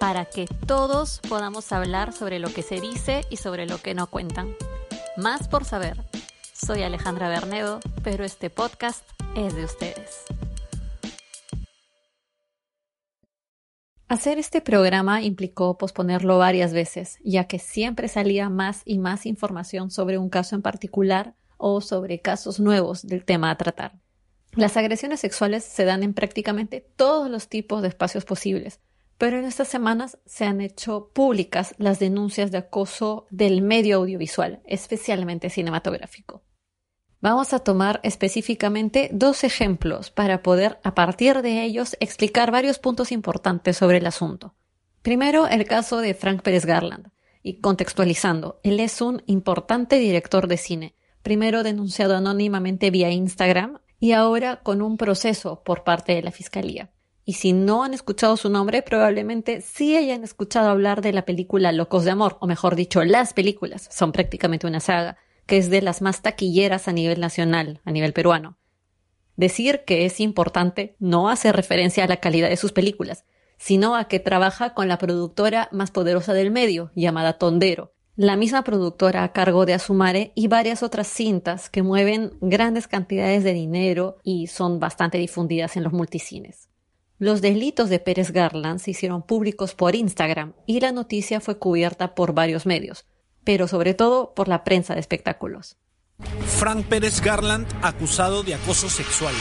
para que todos podamos hablar sobre lo que se dice y sobre lo que no cuentan. Más por saber. Soy Alejandra Bernedo, pero este podcast es de ustedes. Hacer este programa implicó posponerlo varias veces, ya que siempre salía más y más información sobre un caso en particular o sobre casos nuevos del tema a tratar. Las agresiones sexuales se dan en prácticamente todos los tipos de espacios posibles, pero en estas semanas se han hecho públicas las denuncias de acoso del medio audiovisual, especialmente cinematográfico. Vamos a tomar específicamente dos ejemplos para poder, a partir de ellos, explicar varios puntos importantes sobre el asunto. Primero, el caso de Frank Pérez Garland. Y contextualizando, él es un importante director de cine, primero denunciado anónimamente vía Instagram y ahora con un proceso por parte de la Fiscalía. Y si no han escuchado su nombre, probablemente sí hayan escuchado hablar de la película Locos de Amor, o mejor dicho, las películas, son prácticamente una saga, que es de las más taquilleras a nivel nacional, a nivel peruano. Decir que es importante no hace referencia a la calidad de sus películas, sino a que trabaja con la productora más poderosa del medio, llamada Tondero, la misma productora a cargo de Asumare y varias otras cintas que mueven grandes cantidades de dinero y son bastante difundidas en los multicines. Los delitos de Pérez Garland se hicieron públicos por Instagram y la noticia fue cubierta por varios medios, pero sobre todo por la prensa de espectáculos. Frank Pérez Garland acusado de acoso sexual.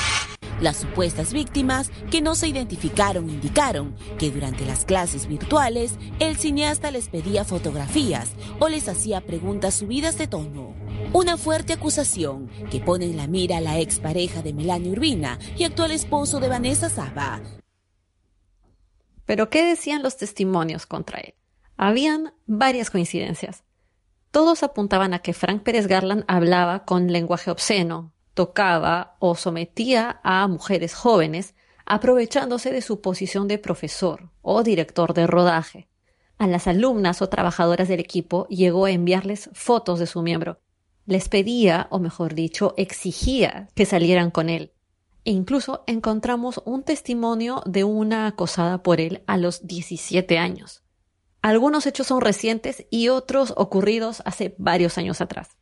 Las supuestas víctimas que no se identificaron indicaron que durante las clases virtuales el cineasta les pedía fotografías o les hacía preguntas subidas de tono. Una fuerte acusación que pone en la mira a la expareja de Melania Urbina y actual esposo de Vanessa Saba, pero ¿qué decían los testimonios contra él? Habían varias coincidencias. Todos apuntaban a que Frank Pérez Garland hablaba con lenguaje obsceno, tocaba o sometía a mujeres jóvenes, aprovechándose de su posición de profesor o director de rodaje. A las alumnas o trabajadoras del equipo llegó a enviarles fotos de su miembro. Les pedía, o mejor dicho, exigía que salieran con él. E incluso encontramos un testimonio de una acosada por él a los 17 años. Algunos hechos son recientes y otros ocurridos hace varios años atrás.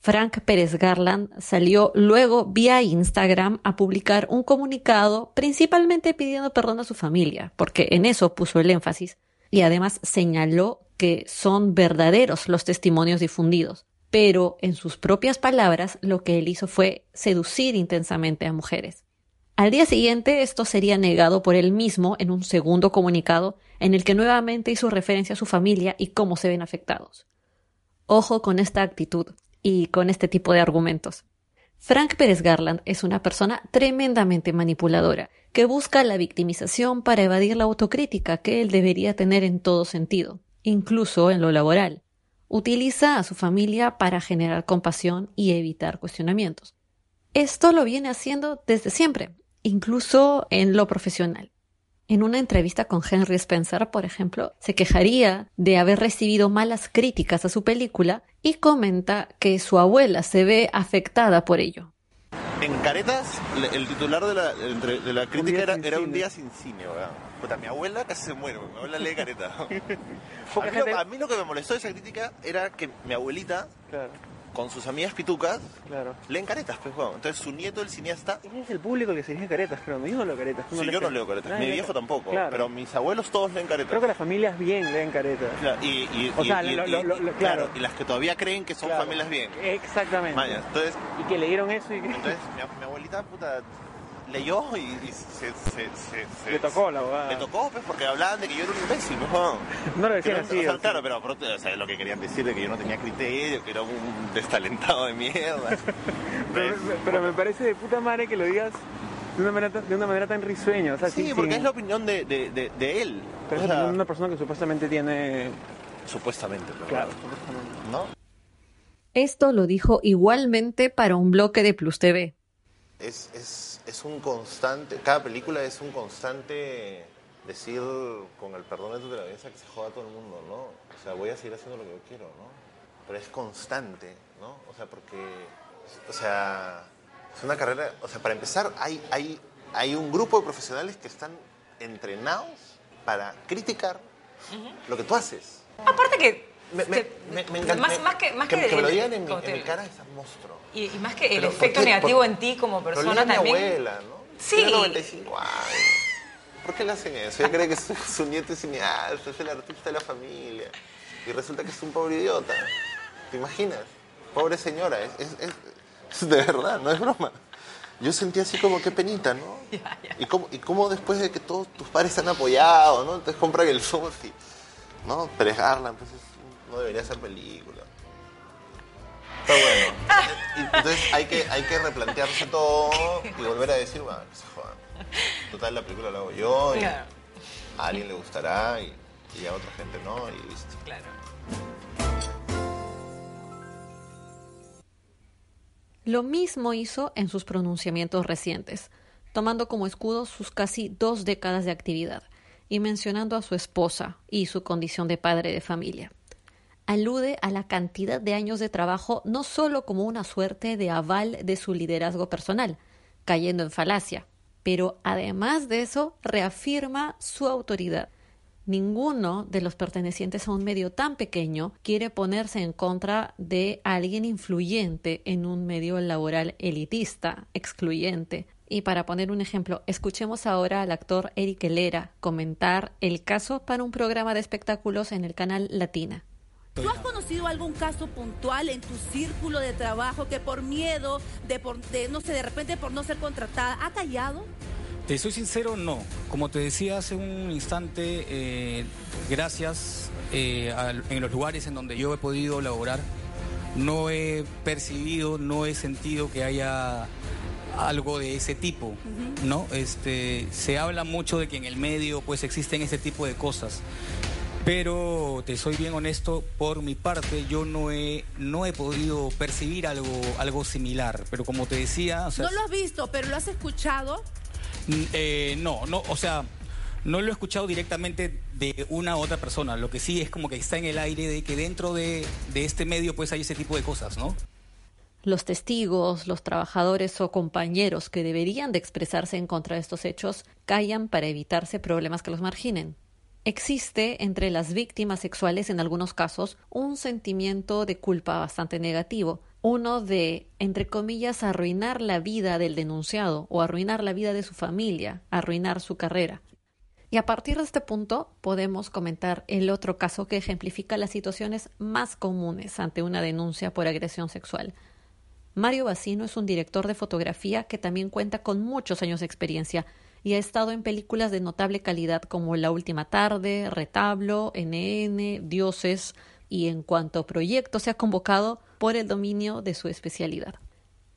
Frank Pérez Garland salió luego vía Instagram a publicar un comunicado principalmente pidiendo perdón a su familia, porque en eso puso el énfasis, y además señaló que son verdaderos los testimonios difundidos pero en sus propias palabras lo que él hizo fue seducir intensamente a mujeres. Al día siguiente esto sería negado por él mismo en un segundo comunicado en el que nuevamente hizo referencia a su familia y cómo se ven afectados. Ojo con esta actitud y con este tipo de argumentos. Frank Pérez Garland es una persona tremendamente manipuladora, que busca la victimización para evadir la autocrítica que él debería tener en todo sentido, incluso en lo laboral utiliza a su familia para generar compasión y evitar cuestionamientos. Esto lo viene haciendo desde siempre, incluso en lo profesional. En una entrevista con Henry Spencer, por ejemplo, se quejaría de haber recibido malas críticas a su película y comenta que su abuela se ve afectada por ello. En Caretas, el titular de la, de la crítica era, era un día sin cine, ¿verdad? Puta, mi abuela casi se muere, mi abuela lee Caretas. a, mí lo, que me molestó de esa crítica era que mi abuelita con sus amigas pitucas, claro. leen caretas, pues, bueno. Entonces su nieto, el cineasta. Es el público el que se lee caretas, creo. Mi hijo no lee caretas. sí, yo no leo caretas. Mi viejo tampoco. Pero mis abuelos todos leen caretas. Creo que las familias bien leen caretas. y, y, o sea, claro. Y las que todavía creen que son familias bien. Exactamente. entonces, y que leyeron eso y Entonces, mi, mi abuelita, puta leyó y, se, se, se, Le tocó la abogada. Le tocó, pues, porque hablaban de que yo era un imbécil, ¿no? No lo decían así. O claro, pero o sea, lo que querían decir de que yo no tenía criterio, que era un destalentado de mierda. pero, me parece de puta madre que lo digas de una manera, de una manera tan risueña. O sea, sí, porque es la opinión de, de, de, él. Pero es una persona que supuestamente tiene... Supuestamente, Claro, supuestamente. ¿No? Esto lo dijo igualmente para un bloque de Plus TV. Es, es es un constante, cada película es un constante decir, con el perdón de tu televidiencia, que se joda todo el mundo, ¿no? O sea, voy a seguir haciendo lo que yo quiero, ¿no? Pero es constante, ¿no? O sea, porque, o sea, es una carrera, o sea, para empezar, hay, hay, hay un grupo de profesionales que están entrenados para criticar lo que tú haces. Aparte que... Me, me, que- me, encanta. Más, más que, más que, que me lo el- digan en mi, en te- mi cara es un monstruo. Y, y más que el Pero, ¿por efecto qué? negativo Por- en ti como persona a mi también. abuela, ¿no? Sí. Tiene 95 años. ¿Por qué le hacen eso? Ella cree que su, su nieto es cineasta, es el artista de la familia. Y resulta que es un pobre idiota. ¿Te imaginas? Pobre señora, es, es- es- es de verdad, no es broma. Yo sentí así como qué penita, ¿no? Y cómo, y cómo después de que todos tus padres han apoyado, ¿no? Entonces compran el Source y, ¿no? Pérez Garland, pues es- no debería ser película. Está bueno. Entonces hay que, hay que replantearse todo y volver a decir, bueno, que se jodan. Total, la película la hago yo y Claro, a alguien le gustará y, y a otra gente no y listo. claro. Lo mismo hizo en sus pronunciamientos recientes, tomando como escudo sus casi dos décadas de actividad y mencionando a su esposa y su condición de padre de familia. Alude a la cantidad de años de trabajo no solo como una suerte de aval de su liderazgo personal, cayendo en falacia, pero además de eso reafirma su autoridad. Ninguno de los pertenecientes a un medio tan pequeño quiere ponerse en contra de alguien influyente en un medio laboral elitista, excluyente. Y para poner un ejemplo, escuchemos ahora al actor Eric Helera comentar el caso para un programa de espectáculos en el canal Latina. ¿Tú has conocido algún caso puntual en tu círculo de trabajo que por miedo, de, por, de no sé, de repente por no ser contratada, ha callado? Te soy sincero, no. Como te decía hace un instante, eh, gracias eh, al- en los lugares en donde yo he podido laborar, no he percibido, no he sentido que haya algo de ese tipo, ¿no? Este, se habla mucho de que en el medio pues existen ese tipo de cosas. Pero te soy bien honesto, por mi parte yo no he, no he podido percibir algo, algo similar. Pero como te decía, o sea, No lo has visto, pero lo has escuchado. Mm, eh, no, no, o sea, no lo he escuchado directamente de una u otra persona. Lo que sí es como que está en el aire de que dentro de, de este medio pues hay ese tipo de cosas, ¿no? Los testigos, los trabajadores o compañeros que deberían de expresarse en contra de estos hechos callan para evitarse problemas que los marginen. Existe entre las víctimas sexuales en algunos casos un sentimiento de culpa bastante negativo, uno de, entre comillas, arruinar la vida del denunciado o arruinar la vida de su familia, arruinar su carrera. Y a partir de este punto podemos comentar el otro caso que ejemplifica las situaciones más comunes ante una denuncia por agresión sexual. Mario Bacino es un director de fotografía que también cuenta con muchos años de experiencia y ha estado en películas de notable calidad como La Última Tarde, Retablo, NN, Dioses y en cuanto a proyectos se ha convocado por el dominio de su especialidad.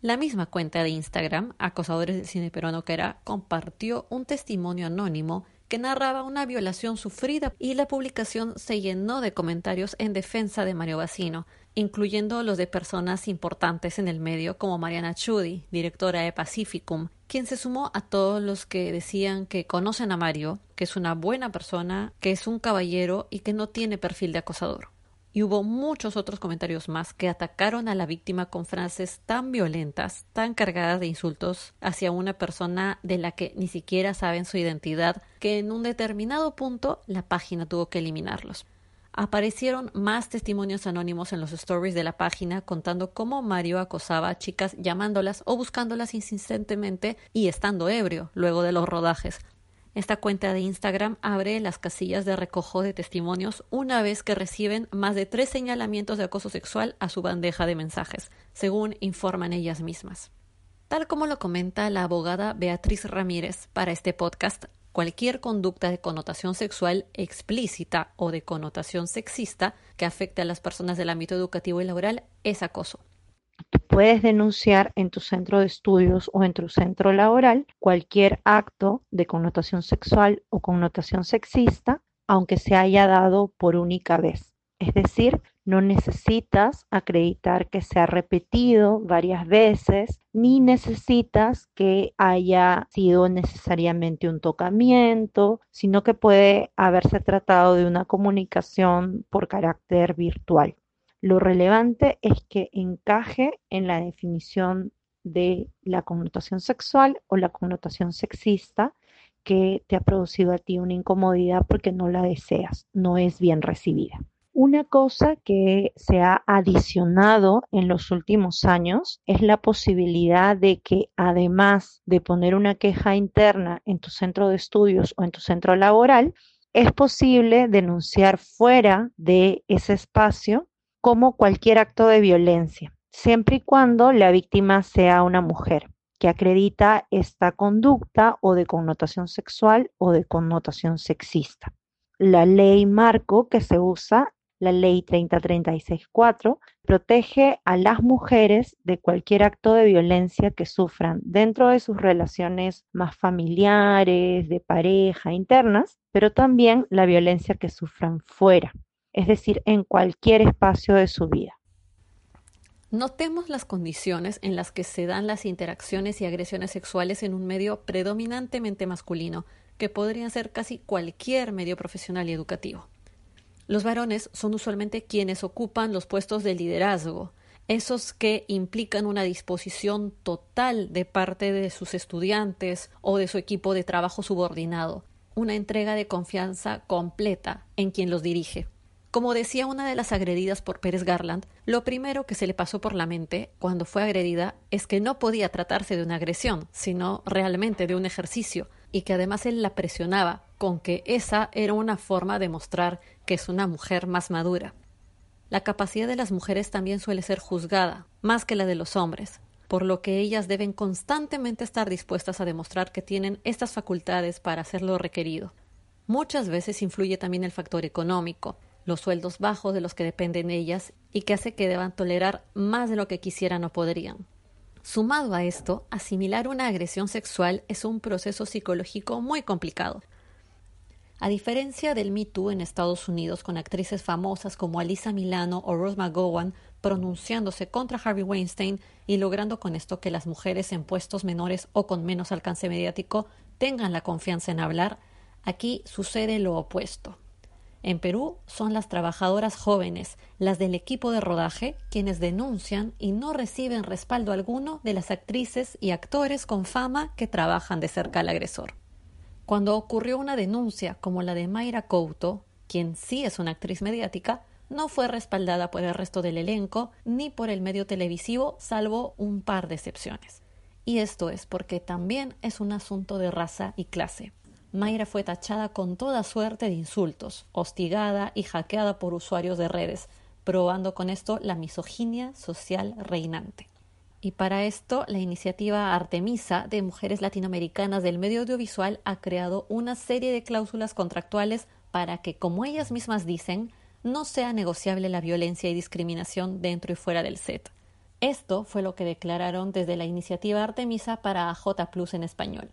La misma cuenta de Instagram, Acosadores del Cine Peruano que era, compartió un testimonio anónimo que narraba una violación sufrida y la publicación se llenó de comentarios en defensa de Mario Bacino, incluyendo los de personas importantes en el medio como Mariana Chudi, directora de Pacificum, quien se sumó a todos los que decían que conocen a Mario, que es una buena persona, que es un caballero y que no tiene perfil de acosador y hubo muchos otros comentarios más que atacaron a la víctima con frases tan violentas, tan cargadas de insultos hacia una persona de la que ni siquiera saben su identidad, que en un determinado punto la página tuvo que eliminarlos. Aparecieron más testimonios anónimos en los stories de la página contando cómo Mario acosaba a chicas llamándolas o buscándolas insistentemente y estando ebrio luego de los rodajes, esta cuenta de Instagram abre las casillas de recojo de testimonios una vez que reciben más de tres señalamientos de acoso sexual a su bandeja de mensajes, según informan ellas mismas. Tal como lo comenta la abogada Beatriz Ramírez para este podcast, cualquier conducta de connotación sexual explícita o de connotación sexista que afecte a las personas del ámbito educativo y laboral es acoso. Tú puedes denunciar en tu centro de estudios o en tu centro laboral cualquier acto de connotación sexual o connotación sexista, aunque se haya dado por única vez. Es decir, no necesitas acreditar que se ha repetido varias veces, ni necesitas que haya sido necesariamente un tocamiento, sino que puede haberse tratado de una comunicación por carácter virtual. Lo relevante es que encaje en la definición de la connotación sexual o la connotación sexista que te ha producido a ti una incomodidad porque no la deseas, no es bien recibida. Una cosa que se ha adicionado en los últimos años es la posibilidad de que además de poner una queja interna en tu centro de estudios o en tu centro laboral, es posible denunciar fuera de ese espacio como cualquier acto de violencia, siempre y cuando la víctima sea una mujer que acredita esta conducta o de connotación sexual o de connotación sexista. La ley marco que se usa la ley 30364 protege a las mujeres de cualquier acto de violencia que sufran dentro de sus relaciones más familiares, de pareja, internas, pero también la violencia que sufran fuera, es decir, en cualquier espacio de su vida. Notemos las condiciones en las que se dan las interacciones y agresiones sexuales en un medio predominantemente masculino, que podría ser casi cualquier medio profesional y educativo. Los varones son usualmente quienes ocupan los puestos de liderazgo, esos que implican una disposición total de parte de sus estudiantes o de su equipo de trabajo subordinado, una entrega de confianza completa en quien los dirige. Como decía una de las agredidas por Pérez Garland, lo primero que se le pasó por la mente cuando fue agredida es que no podía tratarse de una agresión, sino realmente de un ejercicio, y que además él la presionaba con que esa era una forma de mostrar que es una mujer más madura. La capacidad de las mujeres también suele ser juzgada, más que la de los hombres, por lo que ellas deben constantemente estar dispuestas a demostrar que tienen estas facultades para hacer lo requerido. Muchas veces influye también el factor económico, los sueldos bajos de los que dependen ellas y que hace que deban tolerar más de lo que quisieran o podrían. Sumado a esto, asimilar una agresión sexual es un proceso psicológico muy complicado. A diferencia del Me Too en Estados Unidos, con actrices famosas como Alisa Milano o Rose McGowan pronunciándose contra Harvey Weinstein y logrando con esto que las mujeres en puestos menores o con menos alcance mediático tengan la confianza en hablar, aquí sucede lo opuesto. En Perú son las trabajadoras jóvenes, las del equipo de rodaje, quienes denuncian y no reciben respaldo alguno de las actrices y actores con fama que trabajan de cerca al agresor. Cuando ocurrió una denuncia como la de Mayra Couto, quien sí es una actriz mediática, no fue respaldada por el resto del elenco ni por el medio televisivo, salvo un par de excepciones. Y esto es porque también es un asunto de raza y clase. Mayra fue tachada con toda suerte de insultos, hostigada y hackeada por usuarios de redes, probando con esto la misoginia social reinante. Y para esto, la iniciativa Artemisa de mujeres latinoamericanas del medio audiovisual ha creado una serie de cláusulas contractuales para que, como ellas mismas dicen, no sea negociable la violencia y discriminación dentro y fuera del set. Esto fue lo que declararon desde la iniciativa Artemisa para AJ Plus en español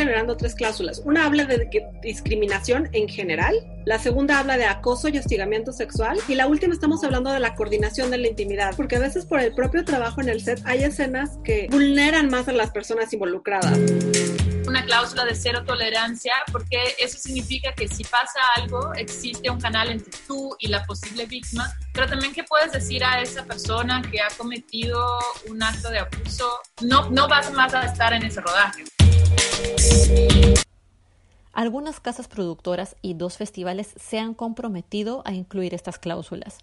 generando tres cláusulas. Una habla de discriminación en general, la segunda habla de acoso y hostigamiento sexual y la última estamos hablando de la coordinación de la intimidad, porque a veces por el propio trabajo en el set hay escenas que vulneran más a las personas involucradas una cláusula de cero tolerancia porque eso significa que si pasa algo existe un canal entre tú y la posible víctima, pero también que puedes decir a esa persona que ha cometido un acto de abuso, no, no vas más a estar en ese rodaje. Algunas casas productoras y dos festivales se han comprometido a incluir estas cláusulas.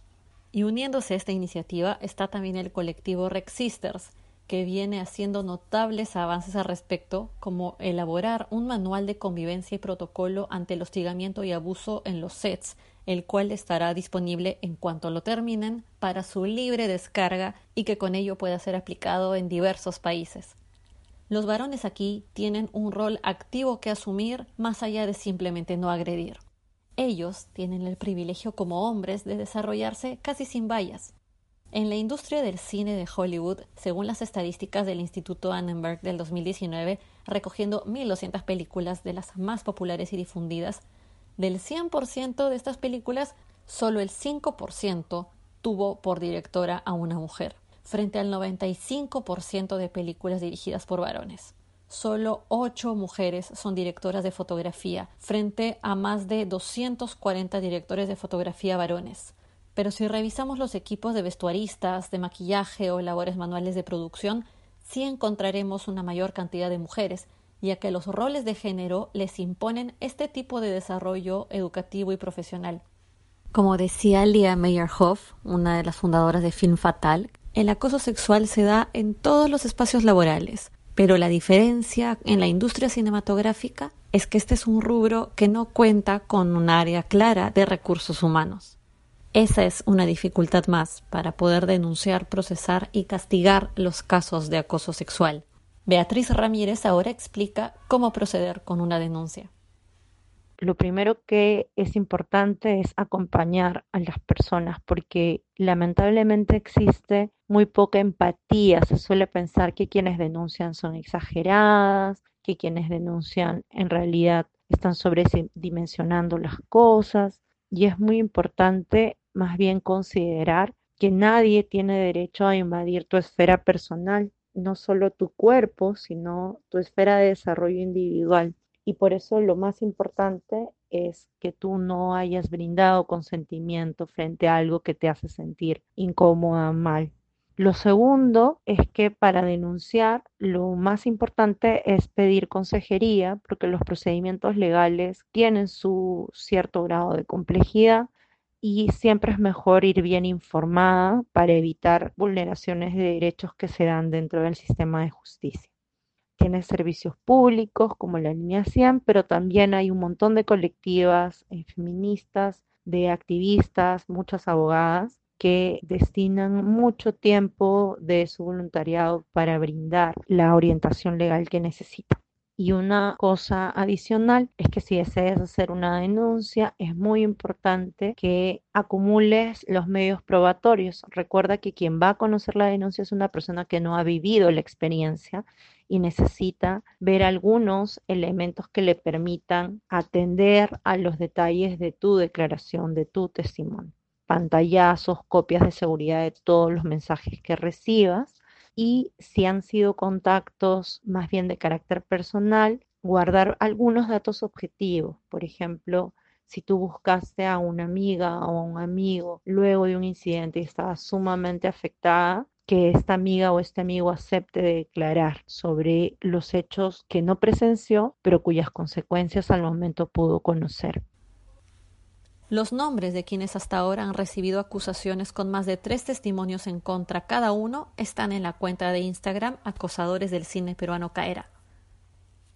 Y uniéndose a esta iniciativa está también el colectivo Rex Sisters, que viene haciendo notables avances al respecto, como elaborar un manual de convivencia y protocolo ante el hostigamiento y abuso en los sets, el cual estará disponible en cuanto lo terminen para su libre descarga y que con ello pueda ser aplicado en diversos países. Los varones aquí tienen un rol activo que asumir más allá de simplemente no agredir. Ellos tienen el privilegio como hombres de desarrollarse casi sin vallas. En la industria del cine de Hollywood, según las estadísticas del Instituto Annenberg del 2019, recogiendo 1.200 películas de las más populares y difundidas, del 100% de estas películas, solo el 5% tuvo por directora a una mujer frente al 95% de películas dirigidas por varones. Solo ocho mujeres son directoras de fotografía, frente a más de 240 directores de fotografía varones. Pero si revisamos los equipos de vestuaristas, de maquillaje o labores manuales de producción, sí encontraremos una mayor cantidad de mujeres, ya que los roles de género les imponen este tipo de desarrollo educativo y profesional. Como decía Lia Meyerhoff, una de las fundadoras de Film Fatal, el acoso sexual se da en todos los espacios laborales, pero la diferencia en la industria cinematográfica es que este es un rubro que no cuenta con un área clara de recursos humanos. Esa es una dificultad más para poder denunciar, procesar y castigar los casos de acoso sexual. Beatriz Ramírez ahora explica cómo proceder con una denuncia. Lo primero que es importante es acompañar a las personas porque lamentablemente existe muy poca empatía. Se suele pensar que quienes denuncian son exageradas, que quienes denuncian en realidad están sobredimensionando las cosas y es muy importante más bien considerar que nadie tiene derecho a invadir tu esfera personal, no solo tu cuerpo, sino tu esfera de desarrollo individual. Y por eso lo más importante es que tú no hayas brindado consentimiento frente a algo que te hace sentir incómoda, mal. Lo segundo es que para denunciar lo más importante es pedir consejería porque los procedimientos legales tienen su cierto grado de complejidad y siempre es mejor ir bien informada para evitar vulneraciones de derechos que se dan dentro del sistema de justicia. Tiene servicios públicos como la línea 100, pero también hay un montón de colectivas eh, feministas, de activistas, muchas abogadas que destinan mucho tiempo de su voluntariado para brindar la orientación legal que necesitan. Y una cosa adicional es que si deseas hacer una denuncia, es muy importante que acumules los medios probatorios. Recuerda que quien va a conocer la denuncia es una persona que no ha vivido la experiencia y necesita ver algunos elementos que le permitan atender a los detalles de tu declaración, de tu testimonio. Pantallazos, copias de seguridad de todos los mensajes que recibas y si han sido contactos más bien de carácter personal, guardar algunos datos objetivos. Por ejemplo, si tú buscaste a una amiga o a un amigo luego de un incidente y estaba sumamente afectada, que esta amiga o este amigo acepte declarar sobre los hechos que no presenció, pero cuyas consecuencias al momento pudo conocer. Los nombres de quienes hasta ahora han recibido acusaciones con más de tres testimonios en contra cada uno están en la cuenta de Instagram Acosadores del Cine Peruano Caera.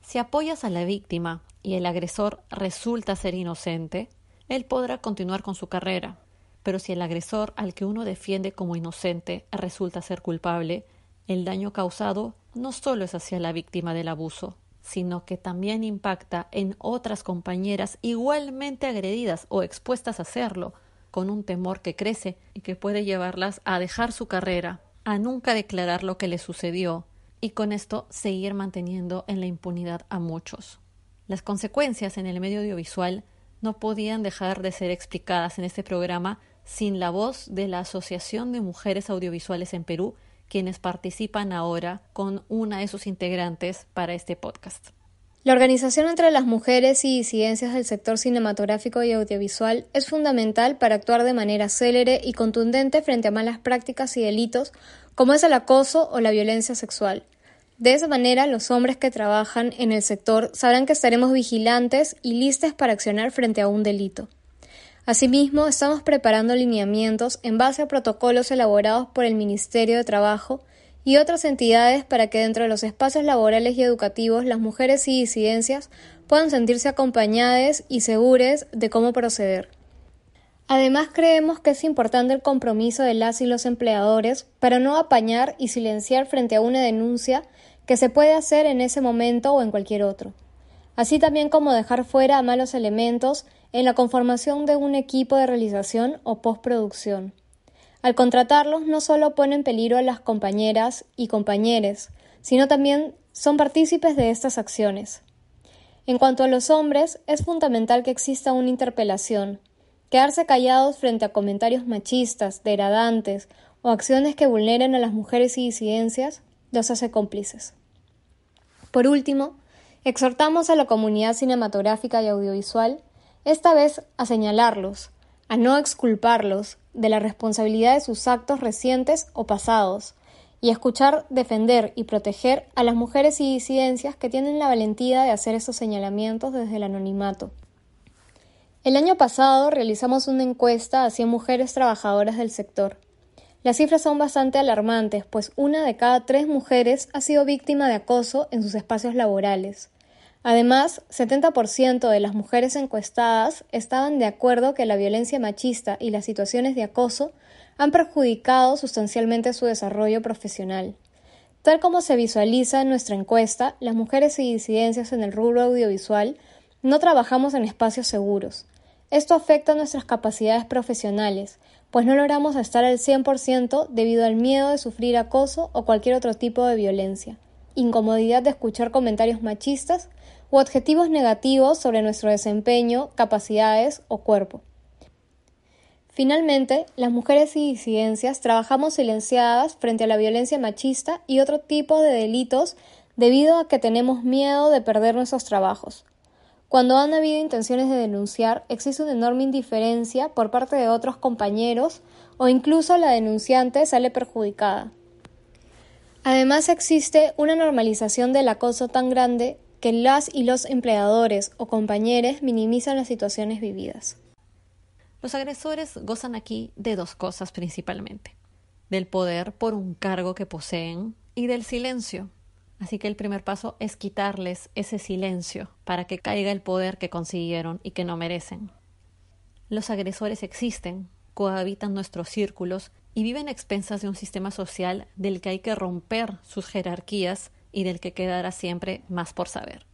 Si apoyas a la víctima y el agresor resulta ser inocente, él podrá continuar con su carrera. Pero si el agresor al que uno defiende como inocente resulta ser culpable, el daño causado no solo es hacia la víctima del abuso, sino que también impacta en otras compañeras igualmente agredidas o expuestas a hacerlo, con un temor que crece y que puede llevarlas a dejar su carrera, a nunca declarar lo que les sucedió, y con esto seguir manteniendo en la impunidad a muchos. Las consecuencias en el medio audiovisual no podían dejar de ser explicadas en este programa sin la voz de la Asociación de Mujeres Audiovisuales en Perú quienes participan ahora con una de sus integrantes para este podcast. La organización entre las mujeres y disidencias del sector cinematográfico y audiovisual es fundamental para actuar de manera célere y contundente frente a malas prácticas y delitos como es el acoso o la violencia sexual. De esa manera, los hombres que trabajan en el sector sabrán que estaremos vigilantes y listos para accionar frente a un delito. Asimismo, estamos preparando lineamientos en base a protocolos elaborados por el Ministerio de Trabajo y otras entidades para que dentro de los espacios laborales y educativos las mujeres y disidencias puedan sentirse acompañadas y seguras de cómo proceder. Además, creemos que es importante el compromiso de las y los empleadores para no apañar y silenciar frente a una denuncia que se puede hacer en ese momento o en cualquier otro. Así también como dejar fuera a malos elementos en la conformación de un equipo de realización o postproducción. Al contratarlos no solo pone en peligro a las compañeras y compañeros, sino también son partícipes de estas acciones. En cuanto a los hombres, es fundamental que exista una interpelación. Quedarse callados frente a comentarios machistas, degradantes o acciones que vulneren a las mujeres y disidencias los hace cómplices. Por último, exhortamos a la comunidad cinematográfica y audiovisual esta vez a señalarlos, a no exculparlos de la responsabilidad de sus actos recientes o pasados, y escuchar, defender y proteger a las mujeres y disidencias que tienen la valentía de hacer esos señalamientos desde el anonimato. El año pasado realizamos una encuesta hacia mujeres trabajadoras del sector. Las cifras son bastante alarmantes, pues una de cada tres mujeres ha sido víctima de acoso en sus espacios laborales. Además, 70% de las mujeres encuestadas estaban de acuerdo que la violencia machista y las situaciones de acoso han perjudicado sustancialmente su desarrollo profesional. Tal como se visualiza en nuestra encuesta, las mujeres y disidencias en el rubro audiovisual no trabajamos en espacios seguros. Esto afecta nuestras capacidades profesionales, pues no logramos estar al 100% debido al miedo de sufrir acoso o cualquier otro tipo de violencia, incomodidad de escuchar comentarios machistas u objetivos negativos sobre nuestro desempeño, capacidades o cuerpo. Finalmente, las mujeres y disidencias trabajamos silenciadas frente a la violencia machista y otro tipo de delitos debido a que tenemos miedo de perder nuestros trabajos, cuando han habido intenciones de denunciar, existe una enorme indiferencia por parte de otros compañeros o incluso la denunciante sale perjudicada. Además existe una normalización del acoso tan grande que las y los empleadores o compañeros minimizan las situaciones vividas. Los agresores gozan aquí de dos cosas principalmente, del poder por un cargo que poseen y del silencio Así que el primer paso es quitarles ese silencio para que caiga el poder que consiguieron y que no merecen. Los agresores existen, cohabitan nuestros círculos y viven a expensas de un sistema social del que hay que romper sus jerarquías y del que quedará siempre más por saber.